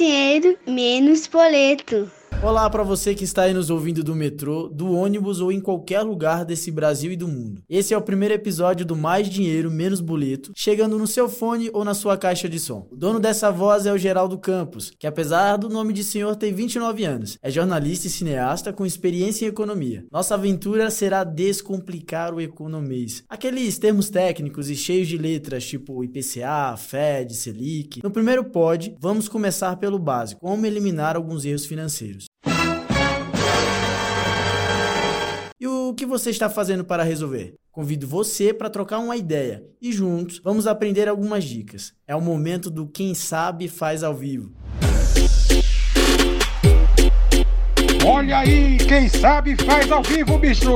dinheiro, menos boleto. Olá para você que está aí nos ouvindo do metrô, do ônibus ou em qualquer lugar desse Brasil e do mundo. Esse é o primeiro episódio do Mais Dinheiro Menos Boleto, chegando no seu fone ou na sua caixa de som. O dono dessa voz é o Geraldo Campos, que apesar do nome de senhor tem 29 anos, é jornalista e cineasta com experiência em economia. Nossa aventura será descomplicar o economês. Aqueles termos técnicos e cheios de letras tipo IPCA, Fed, Selic. No primeiro pod, vamos começar pelo básico, como eliminar alguns erros financeiros. O que você está fazendo para resolver? Convido você para trocar uma ideia e juntos vamos aprender algumas dicas. É o momento do Quem Sabe Faz ao Vivo. Olha aí, quem sabe faz ao vivo, bicho!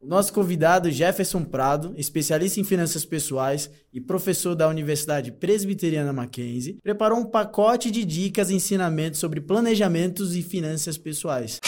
O nosso convidado Jefferson Prado, especialista em finanças pessoais e professor da Universidade Presbiteriana Mackenzie, preparou um pacote de dicas e ensinamentos sobre planejamentos e finanças pessoais.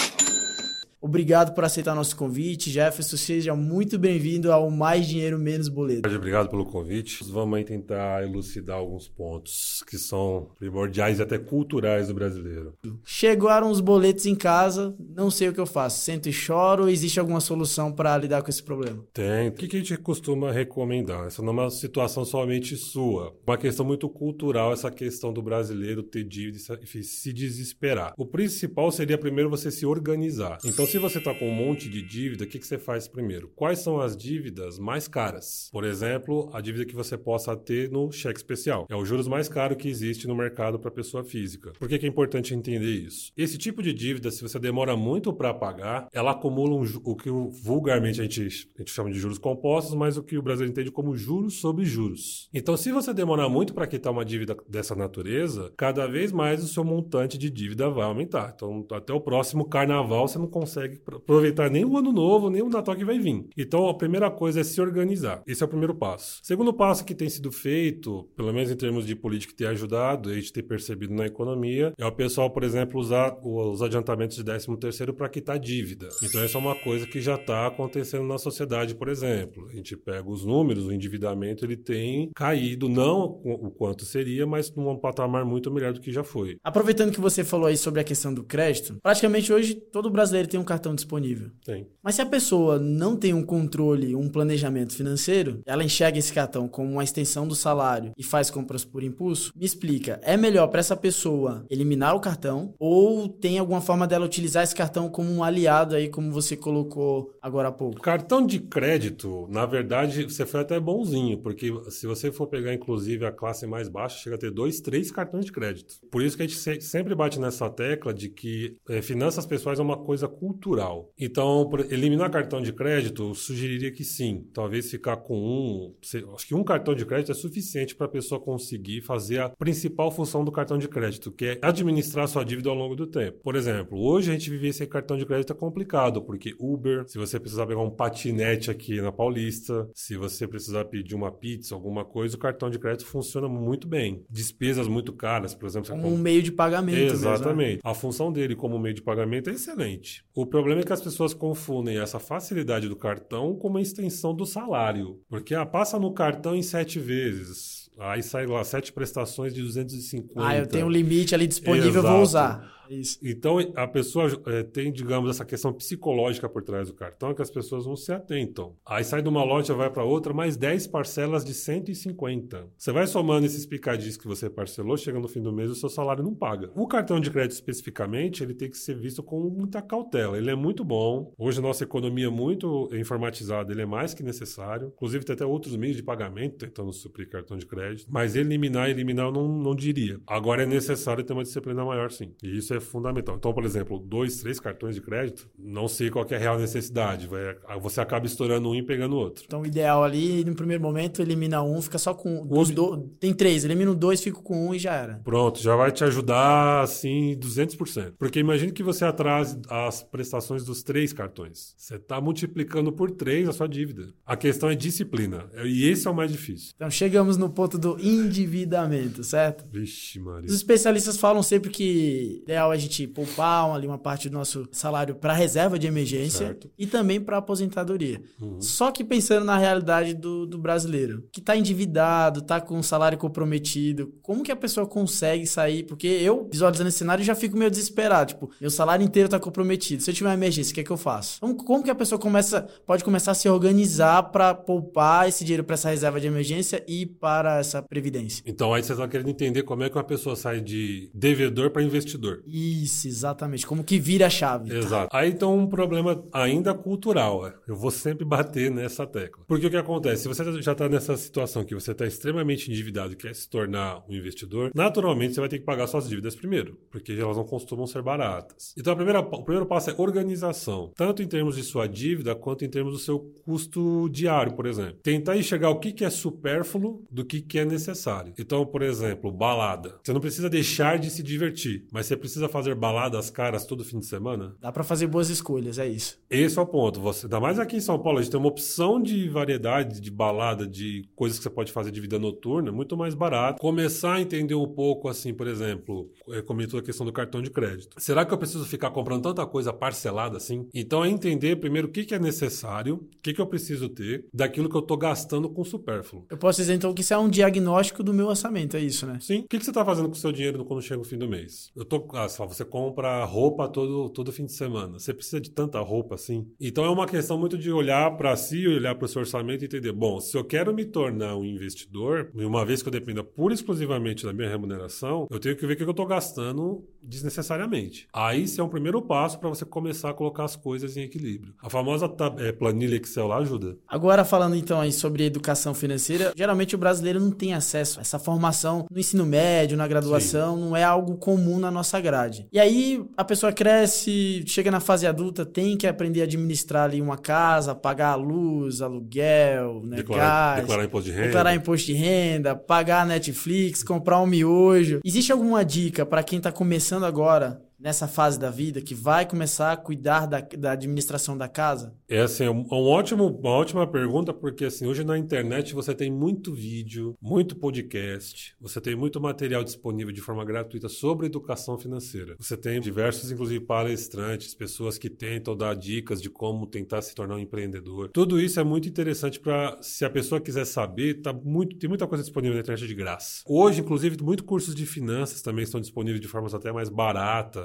Obrigado por aceitar nosso convite. Jefferson, seja muito bem-vindo ao Mais Dinheiro Menos Boleto. Obrigado pelo convite. Vamos aí tentar elucidar alguns pontos que são primordiais e até culturais do brasileiro. Chegaram os boletos em casa, não sei o que eu faço. Sento e choro. Existe alguma solução para lidar com esse problema? Tem. O que a gente costuma recomendar? Essa não é uma situação somente sua. Uma questão muito cultural, essa questão do brasileiro ter dívida e se desesperar. O principal seria primeiro você se organizar. Então, se você está com um monte de dívida, o que, que você faz primeiro? Quais são as dívidas mais caras? Por exemplo, a dívida que você possa ter no cheque especial. É o juros mais caro que existe no mercado para pessoa física. Por que, que, é importante entender isso? Esse tipo de dívida, se você demora muito para pagar, ela acumula um, o que vulgarmente a gente, a gente chama de juros compostos, mas o que o Brasil entende como juros sobre juros. Então, se você demorar muito para quitar uma dívida dessa natureza, cada vez mais o seu montante de dívida vai aumentar. Então, até o próximo carnaval você não consegue consegue aproveitar nem o ano novo, nem o Natal que vai vir. Então, a primeira coisa é se organizar. Esse é o primeiro passo. Segundo passo que tem sido feito, pelo menos em termos de política tem ajudado, a gente tem percebido na economia, é o pessoal, por exemplo, usar os adiantamentos de 13 terceiro para quitar dívida. Então, essa é uma coisa que já está acontecendo na sociedade, por exemplo. A gente pega os números, o endividamento ele tem caído, não o quanto seria, mas num patamar muito melhor do que já foi. Aproveitando que você falou aí sobre a questão do crédito, praticamente hoje todo brasileiro tem um cartão disponível. Tem. Mas se a pessoa não tem um controle, um planejamento financeiro, ela enxerga esse cartão como uma extensão do salário e faz compras por impulso, me explica, é melhor para essa pessoa eliminar o cartão ou tem alguma forma dela utilizar esse cartão como um aliado aí, como você colocou agora há pouco? Cartão de crédito, na verdade, você foi até bonzinho, porque se você for pegar inclusive a classe mais baixa, chega a ter dois, três cartões de crédito. Por isso que a gente sempre bate nessa tecla de que é, finanças pessoais é uma coisa cultural cultural. Então, eliminar cartão de crédito, eu sugeriria que sim. Talvez ficar com um. Acho que um cartão de crédito é suficiente para a pessoa conseguir fazer a principal função do cartão de crédito, que é administrar sua dívida ao longo do tempo. Por exemplo, hoje a gente viver sem cartão de crédito é complicado, porque Uber, se você precisar pegar um patinete aqui na Paulista, se você precisar pedir uma pizza, alguma coisa, o cartão de crédito funciona muito bem. Despesas muito caras, por exemplo. Como um meio de pagamento. Né? Exatamente. Mesmo, A função dele como meio de pagamento é excelente. O problema é que as pessoas confundem essa facilidade do cartão com uma extensão do salário. Porque ah, passa no cartão em sete vezes. Aí sai lá sete prestações de 250. Ah, eu tenho um limite ali disponível, Exato. vou usar. Isso. Então, a pessoa é, tem, digamos, essa questão psicológica por trás do cartão que as pessoas não se atentam. Aí sai de uma loja, vai para outra, mais 10 parcelas de 150. Você vai somando esses picadinhos que você parcelou, chega no fim do mês, o seu salário não paga. O cartão de crédito, especificamente, ele tem que ser visto com muita cautela. Ele é muito bom. Hoje, a nossa economia é muito informatizada, ele é mais que necessário. Inclusive, tem até outros meios de pagamento tentando suprir cartão de crédito. Mas eliminar, eliminar, eu não, não diria. Agora, é necessário ter uma disciplina maior, sim. E isso é fundamental. Então, por exemplo, dois, três cartões de crédito, não sei qual é a real necessidade. Vai, você acaba estourando um e pegando outro. Então, o ideal ali, no primeiro momento, elimina um, fica só com. Os... Do... Tem três, elimina dois, fica com um e já era. Pronto, já vai te ajudar assim 200%. Porque imagine que você atrase as prestações dos três cartões. Você está multiplicando por três a sua dívida. A questão é disciplina. E esse é o mais difícil. Então, chegamos no ponto do endividamento, certo? Vixe, Maria. Os especialistas falam sempre que é ideal é a gente poupar ali uma parte do nosso salário para reserva de emergência Certo. e também para aposentadoria. Uhum. Só que pensando na realidade do, do brasileiro, que tá endividado, tá com um salário comprometido, como que a pessoa consegue sair? Porque eu, visualizando esse cenário, já fico meio desesperado. Tipo, meu salário inteiro tá comprometido. Se eu tiver uma emergência, o que é que eu faço? Como, como que a pessoa começa, pode começar a se organizar para poupar esse dinheiro para essa reserva de emergência e para essa previdência? Então aí você está querendo entender como é que uma pessoa sai de devedor para investidor. Isso, exatamente. Como que vira a chave. Exato. Aí então um problema ainda cultural. é. Eu vou sempre bater nessa tecla. Porque o que acontece? Se você já está nessa situação que você está extremamente endividado e quer se tornar um investidor, naturalmente você vai ter que pagar suas dívidas primeiro, porque elas não costumam ser baratas. Então a primeira, o primeiro passo é organização, tanto em termos de sua dívida quanto em termos do seu custo diário, por exemplo. Tentar enxergar o que, que é supérfluo do que, que é necessário. Então, por exemplo, balada. Você não precisa deixar de se divertir, mas você precisa fazer baladas caras todo fim de semana? Dá para fazer boas escolhas, é isso. Esse é o ponto. Você, ainda mais aqui em São Paulo, a gente tem uma opção de variedade, de balada, de coisas que você pode fazer de vida noturna, muito mais barato. Começar a entender um pouco, assim, por exemplo, é, comentou a questão do cartão de crédito. Será que eu preciso ficar comprando tanta coisa parcelada assim? Então é entender primeiro o que, que é necessário, o que, que eu preciso ter, daquilo que eu tô gastando com supérfluo. Eu posso dizer então que isso é um diagnóstico do meu orçamento, é isso, né? Sim. O que, que você está fazendo com o seu dinheiro quando chega o fim do mês? Eu tô, ah, você compra roupa todo, todo fim de semana. Você precisa de tanta roupa assim? Então é uma questão muito de olhar para si, olhar para o seu orçamento e entender, bom, se eu quero me tornar um investidor, e uma vez que eu dependa pura e exclusivamente da minha remuneração, eu tenho que ver o que eu estou gastando desnecessariamente. Aí esse é um primeiro passo para você começar a colocar as coisas em equilíbrio. A famosa eh, planilha Excel lá ajuda. Agora falando então aí sobre educação financeira, geralmente o brasileiro não tem acesso a essa formação no ensino médio, na graduação, não é algo comum na nossa grade. E aí a pessoa cresce, chega na fase adulta, tem que aprender a administrar ali uma casa, pagar a luz, aluguel, né, Declarar, gás, declarar imposto de renda. declarar imposto de renda, pagar a Netflix, comprar um miojo. Existe alguma dica para quem tá começando agora nessa fase da vida que vai começar a cuidar da, da administração da casa? É assim, um, um ótimo, uma ótima pergunta, porque assim, hoje na internet você tem muito vídeo, muito podcast, você tem muito material disponível de forma gratuita sobre educação financeira. Você tem diversos, inclusive, palestrantes, pessoas que tentam dar dicas de como tentar se tornar um empreendedor. Tudo isso é muito interessante para, se a pessoa quiser saber, tá muito, tem muita coisa disponível na internet de graça. Hoje, inclusive, muitos cursos de finanças também estão disponíveis de formas até mais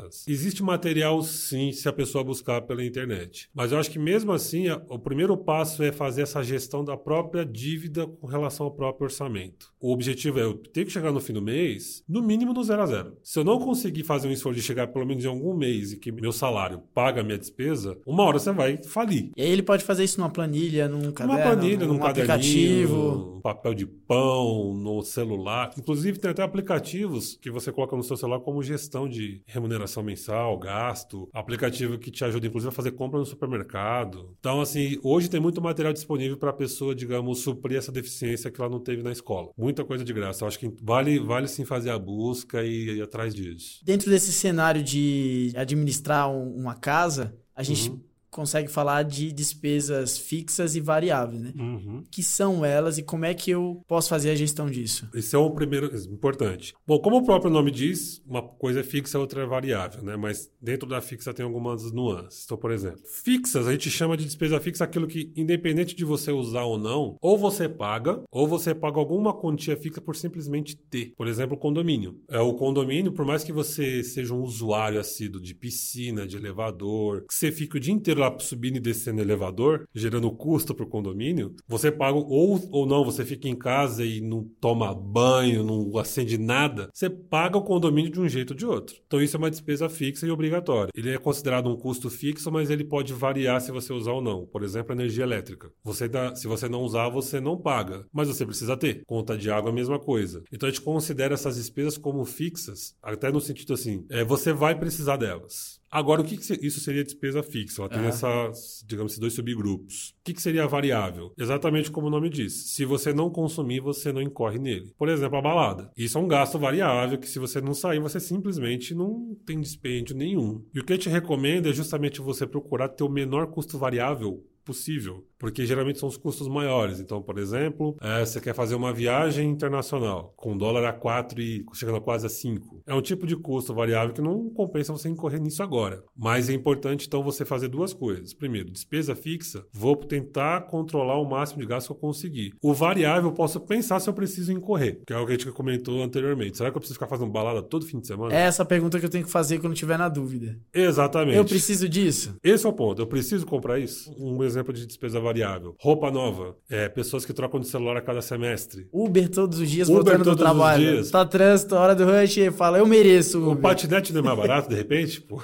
baratas. Existe material, sim, se a pessoa buscar pela internet. Mas eu acho que mesmo assim, o primeiro passo é fazer essa gestão da própria dívida com relação ao próprio orçamento. O objetivo é eu ter que chegar no fim do mês, no mínimo no zero a zero. Se eu não conseguir fazer um esforço de chegar pelo menos em algum mês e que meu salário paga a minha despesa, uma hora você vai falir. E aí ele pode fazer isso numa planilha, num caderno, Uma planilha, num num aplicativo. num papel de pão, no celular. Inclusive, tem até aplicativos que você coloca no seu celular como gestão de remuneração mensal, gasto. Aplicativo que te ajuda, inclusive, a fazer compra no supermercado. Então, assim, hoje tem muito material disponível para a pessoa, digamos, suprir essa deficiência que ela não teve na escola. Muita coisa de graça. Eu acho que vale, vale sim fazer a busca e ir atrás disso. Dentro desse cenário de administrar um- uma casa, a gente Uhum. Consegue falar de despesas fixas e variáveis, né? Uhum. Que são elas e como é que eu posso fazer a gestão disso? Esse é o primeiro importante. Bom, como o próprio nome diz, uma coisa é fixa, outra é variável, né? Mas dentro da fixa tem algumas nuances. Então, por exemplo, fixas a gente chama de despesa fixa aquilo que, independente de você usar ou não, ou você paga, ou você paga alguma quantia fixa por simplesmente ter. Por exemplo, o condomínio. É o condomínio, por mais que você seja um usuário assíduo de piscina, de elevador, que você fique o dia inteiro lá subindo e descendo elevador, gerando custo para o condomínio, você paga ou, ou não, você fica em casa e não toma banho, não acende nada, você paga o condomínio de um jeito ou de outro. Então isso é uma despesa fixa e obrigatória. Ele é considerado um custo fixo, mas ele pode variar se você usar ou não. Por exemplo, energia elétrica. Você dá, se você não usar, você não paga, mas você precisa ter. Conta de água a mesma coisa. Então a gente considera essas despesas como fixas, até no sentido assim, é, você vai precisar delas. Agora, o que, que isso seria despesa fixa? Ela tem Aham. essas, digamos, esses dois subgrupos. O que, que seria a variável? Exatamente como o nome diz. Se você não consumir, você não incorre nele. Por exemplo, a balada. Isso é um gasto variável que se você não sair, você simplesmente não tem dispêndio nenhum. E o que eu te recomendo é justamente você procurar ter o menor custo variável possível, porque geralmente são os custos maiores. Então, por exemplo, é, você quer fazer uma viagem internacional com dólar a 4 e chegando quase a 5. É um tipo de custo variável que não compensa você incorrer nisso agora. Mas é importante, então, você fazer duas coisas. Primeiro, despesa fixa, vou tentar controlar o máximo de gasto que eu conseguir. O variável, eu posso pensar se eu preciso incorrer, que é o que a gente comentou anteriormente. Será que eu preciso ficar fazendo balada todo fim de semana? É essa pergunta que eu tenho que fazer quando tiver na dúvida. Exatamente. Eu preciso disso? Esse é o ponto. Eu preciso comprar isso? Um exemplo de despesa variável. Roupa nova. É, pessoas que trocam de celular a cada semestre. Uber todos os dias, Uber voltando do todos os trabalho. dias. Tá trânsito, hora do rush, fala, eu mereço. O Uber. patinete não é mais barato, de repente? Pô.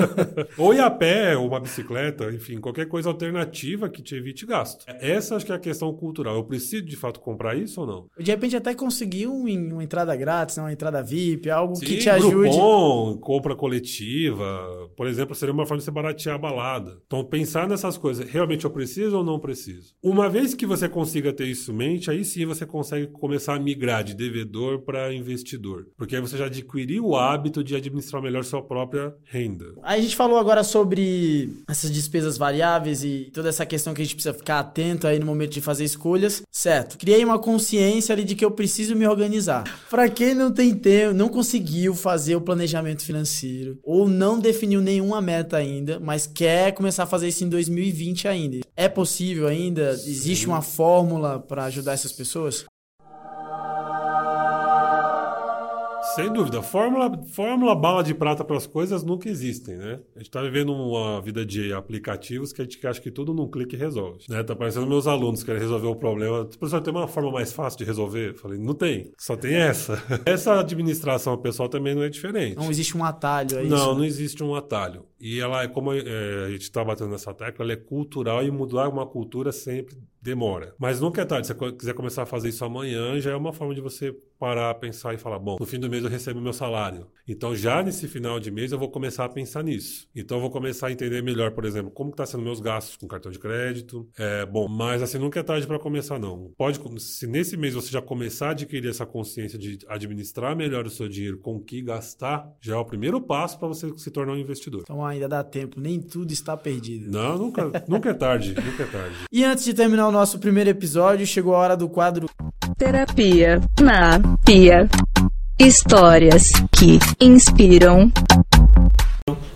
ou ir a pé, ou uma bicicleta, enfim, qualquer coisa alternativa que te evite gasto. Essa acho que é a questão cultural. Eu preciso de fato comprar isso ou não? De repente até conseguir um- uma entrada grátis, né, uma entrada VIP, algo que Sim, te ajude. Groupon, compra coletiva, por exemplo, seria uma forma de você baratear a balada. Então, pensar nessas coisas, realmente eu preciso ou não preciso? Uma vez que você consiga ter isso em mente, aí sim você consegue começar a migrar de devedor para investidor. Porque aí você já adquiriu o hábito de administrar melhor sua própria renda. Aí a gente falou agora sobre essas despesas variáveis e toda essa questão que a gente precisa ficar atento aí no momento de fazer escolhas. Certo. Criei uma consciência ali de que eu preciso me organizar. Pra quem não tem tempo, não conseguiu fazer o planejamento financeiro ou não definiu nenhuma meta ainda, mas quer começar a fazer isso em 2020 ainda. É possível ainda? Existe uma fórmula pra ajudar essas pessoas? Sem dúvida. Fórmula, fórmula bala de prata para as coisas nunca existem, né? A gente está vivendo uma vida de aplicativos que a gente acha que tudo num clique resolve. Né? Tá parecendo meus alunos que querem resolver o problema. Professor, tem uma forma mais fácil de resolver? Eu falei, não tem. Só tem essa. Essa administração pessoal também não é diferente. Não existe um atalho, é Não, isso? não existe um atalho. E ela é como é, a gente está batendo nessa tecla, ela é cultural e mudar uma cultura sempre demora. Mas nunca é tarde. Se você quiser começar a fazer isso amanhã, já é uma forma de você parar, pensar e falar: bom, no fim do mês eu recebo meu salário. Então já nesse final de mês eu vou começar a pensar nisso. Então eu vou começar a entender melhor, por exemplo, como está sendo meus gastos com cartão de crédito. É, bom, mas assim nunca é tarde para começar não. Pode, se nesse mês você já começar a adquirir essa consciência de administrar melhor o seu dinheiro, com o que gastar, já é o primeiro passo para você se tornar um investidor. Então ainda dá tempo, nem tudo está perdido. Não, nunca, nunca é tarde, nunca é tarde. E antes de terminar o nosso primeiro episódio, chegou a hora do quadro Terapia na Pia. Histórias que inspiram.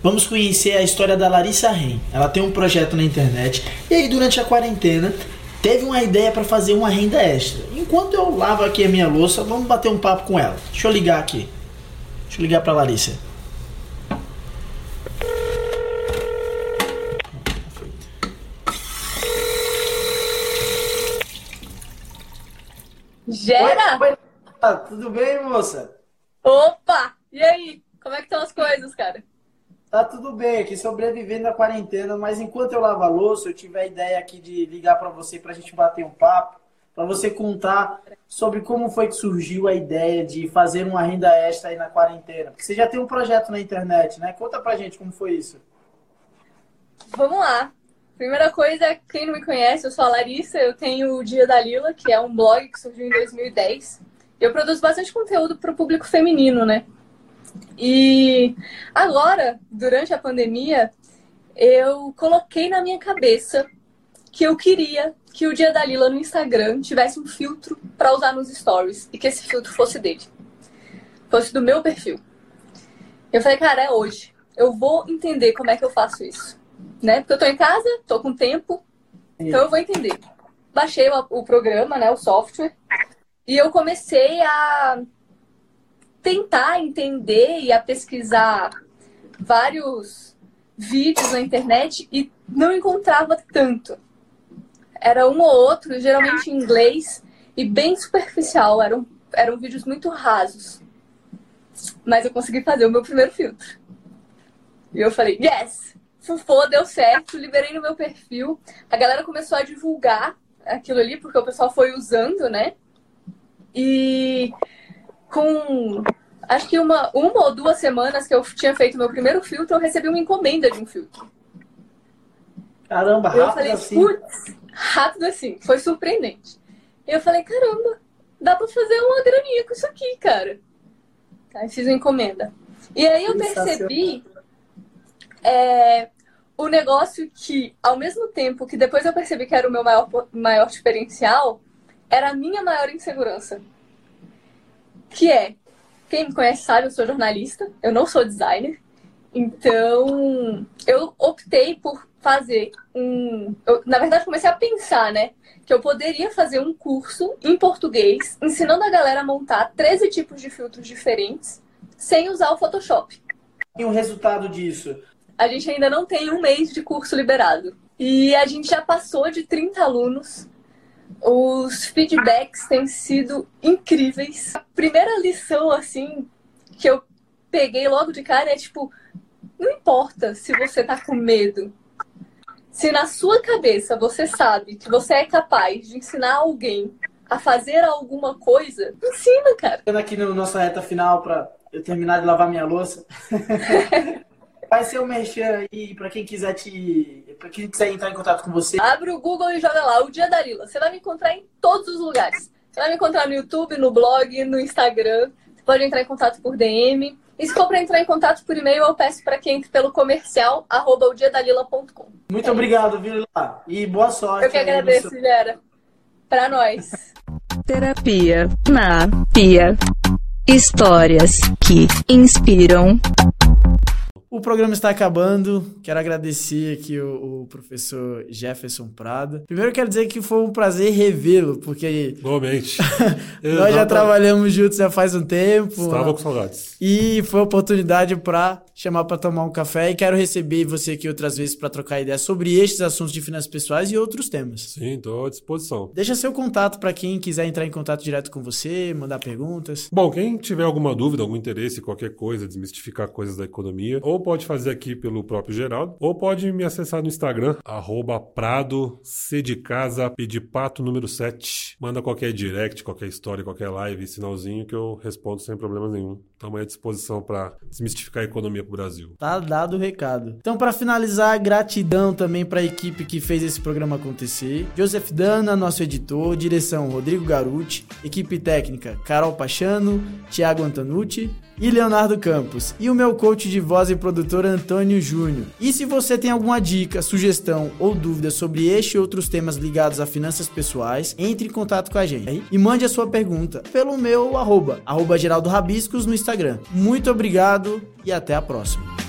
Vamos conhecer a história da Larissa Ren. Ela tem um projeto na internet e aí durante a quarentena teve uma ideia para fazer uma renda extra. Enquanto eu lavo aqui a minha louça, vamos bater um papo com ela. Deixa eu ligar aqui. Deixa eu ligar para Larissa. Gera? Oi, oi. Ah, tudo bem, moça? Opa! E aí? Como é que estão as coisas, cara? Tá tudo bem aqui, sobrevivendo na quarentena, mas enquanto eu lavo a louça, eu tive a ideia aqui de ligar para você pra gente bater um papo, para você contar sobre como foi que surgiu a ideia de fazer uma renda extra aí na quarentena. Porque você já tem um projeto na internet, né? Conta pra gente como foi isso. Vamos lá. Primeira coisa, quem não me conhece, eu sou a Larissa, eu tenho o Dia da Lila, que é um blog que surgiu em 2010. Eu produzo bastante conteúdo para o público feminino, né? E agora, durante a pandemia, eu coloquei na minha cabeça que eu queria que o Dia da Lila no Instagram tivesse um filtro para usar nos stories e que esse filtro fosse dele. Fosse do meu perfil. Eu falei, cara, é hoje. Eu vou entender como é que eu faço isso. Né? Porque eu tô em casa, tô com tempo, então eu vou entender. Baixei o, o programa, né, o software, e eu comecei a tentar entender e a pesquisar vários vídeos na internet e não encontrava tanto. Era um ou outro, geralmente em inglês, e bem superficial. Eram, eram vídeos muito rasos. Mas eu consegui fazer o meu primeiro filtro. E eu falei, yes! Fufô, deu certo, liberei no meu perfil. A galera começou a divulgar aquilo ali, porque o pessoal foi usando, né? E com acho que uma, uma ou duas semanas que eu tinha feito meu primeiro filtro, eu recebi uma encomenda de um filtro. Caramba, Eu rápido falei, assim. putz, rápido assim, foi surpreendente. Eu falei, caramba, dá pra fazer uma graninha com isso aqui, cara. Aí fiz uma encomenda. E aí eu percebi é, o negócio que, ao mesmo tempo que depois eu percebi que era o meu maior, maior diferencial, era a minha maior insegurança. Que é, quem me conhece sabe, eu sou jornalista, eu não sou designer. Então, eu optei por fazer um. Eu, na verdade, comecei a pensar, né? Que eu poderia fazer um curso em português, ensinando a galera a montar 13 tipos de filtros diferentes, sem usar o Photoshop. E o resultado disso? A gente ainda não tem um mês de curso liberado. E a gente já passou de 30 alunos. Os feedbacks têm sido incríveis. A primeira lição, assim, que eu peguei logo de cara é tipo: não importa se você tá com medo. Se na sua cabeça você sabe que você é capaz de ensinar alguém a fazer alguma coisa, ensina, cara. Aqui na nossa reta final para eu terminar de lavar minha louça. Vai ser o um merchan aí para quem quiser te. para quem quiser entrar em contato com você. Abre o Google e joga lá, o Dia da Lila. Você vai me encontrar em todos os lugares. Você vai me encontrar no YouTube, no blog, no Instagram. Você pode entrar em contato por DM. E se for para entrar em contato por e-mail, eu peço para que entre pelo comercial, arroba odiadalila.com. Muito é obrigado, Vila. E boa sorte. Eu que agradeço, seu... Gera. Para nós. Terapia na Pia. Histórias que inspiram. O programa está acabando. Quero agradecer aqui o, o, professor Jefferson Prada. Primeiro quero dizer que foi um prazer revê-lo, porque. Igualmente. nós já trabalhamos juntos já faz um tempo. Estava com saudades. E foi oportunidade para chamar para tomar um café e quero receber você aqui outras vezes para trocar ideias sobre estes assuntos de finanças pessoais e outros temas. Sim, estou à disposição. Deixa seu contato para quem quiser entrar em contato direto com você, mandar perguntas. Bom, quem tiver alguma dúvida, algum interesse, qualquer coisa, desmistificar coisas da economia, ou pode fazer aqui pelo próprio Geraldo, ou pode me acessar no Instagram, arroba Prado, C de casa, pato número 7. Manda qualquer direct, qualquer história, qualquer live, sinalzinho que eu respondo sem problema nenhum. Estamos à disposição para desmistificar a economia para o Brasil. Tá dado o recado. Então, para finalizar, gratidão também para a equipe que fez esse programa acontecer. Joseph Dana, nosso editor, direção Rodrigo Garuti, equipe técnica Carol Pachano, Thiago Antanucci e Leonardo Campos, e o meu coach de voz e produtor Antônio Júnior. E se você tem alguma dica, sugestão ou dúvida sobre este e outros temas ligados a finanças pessoais, entre em contato com a gente e mande a sua pergunta pelo meu arroba, arroba Geraldo Rabiscos no Instagram. Muito obrigado e até a próxima.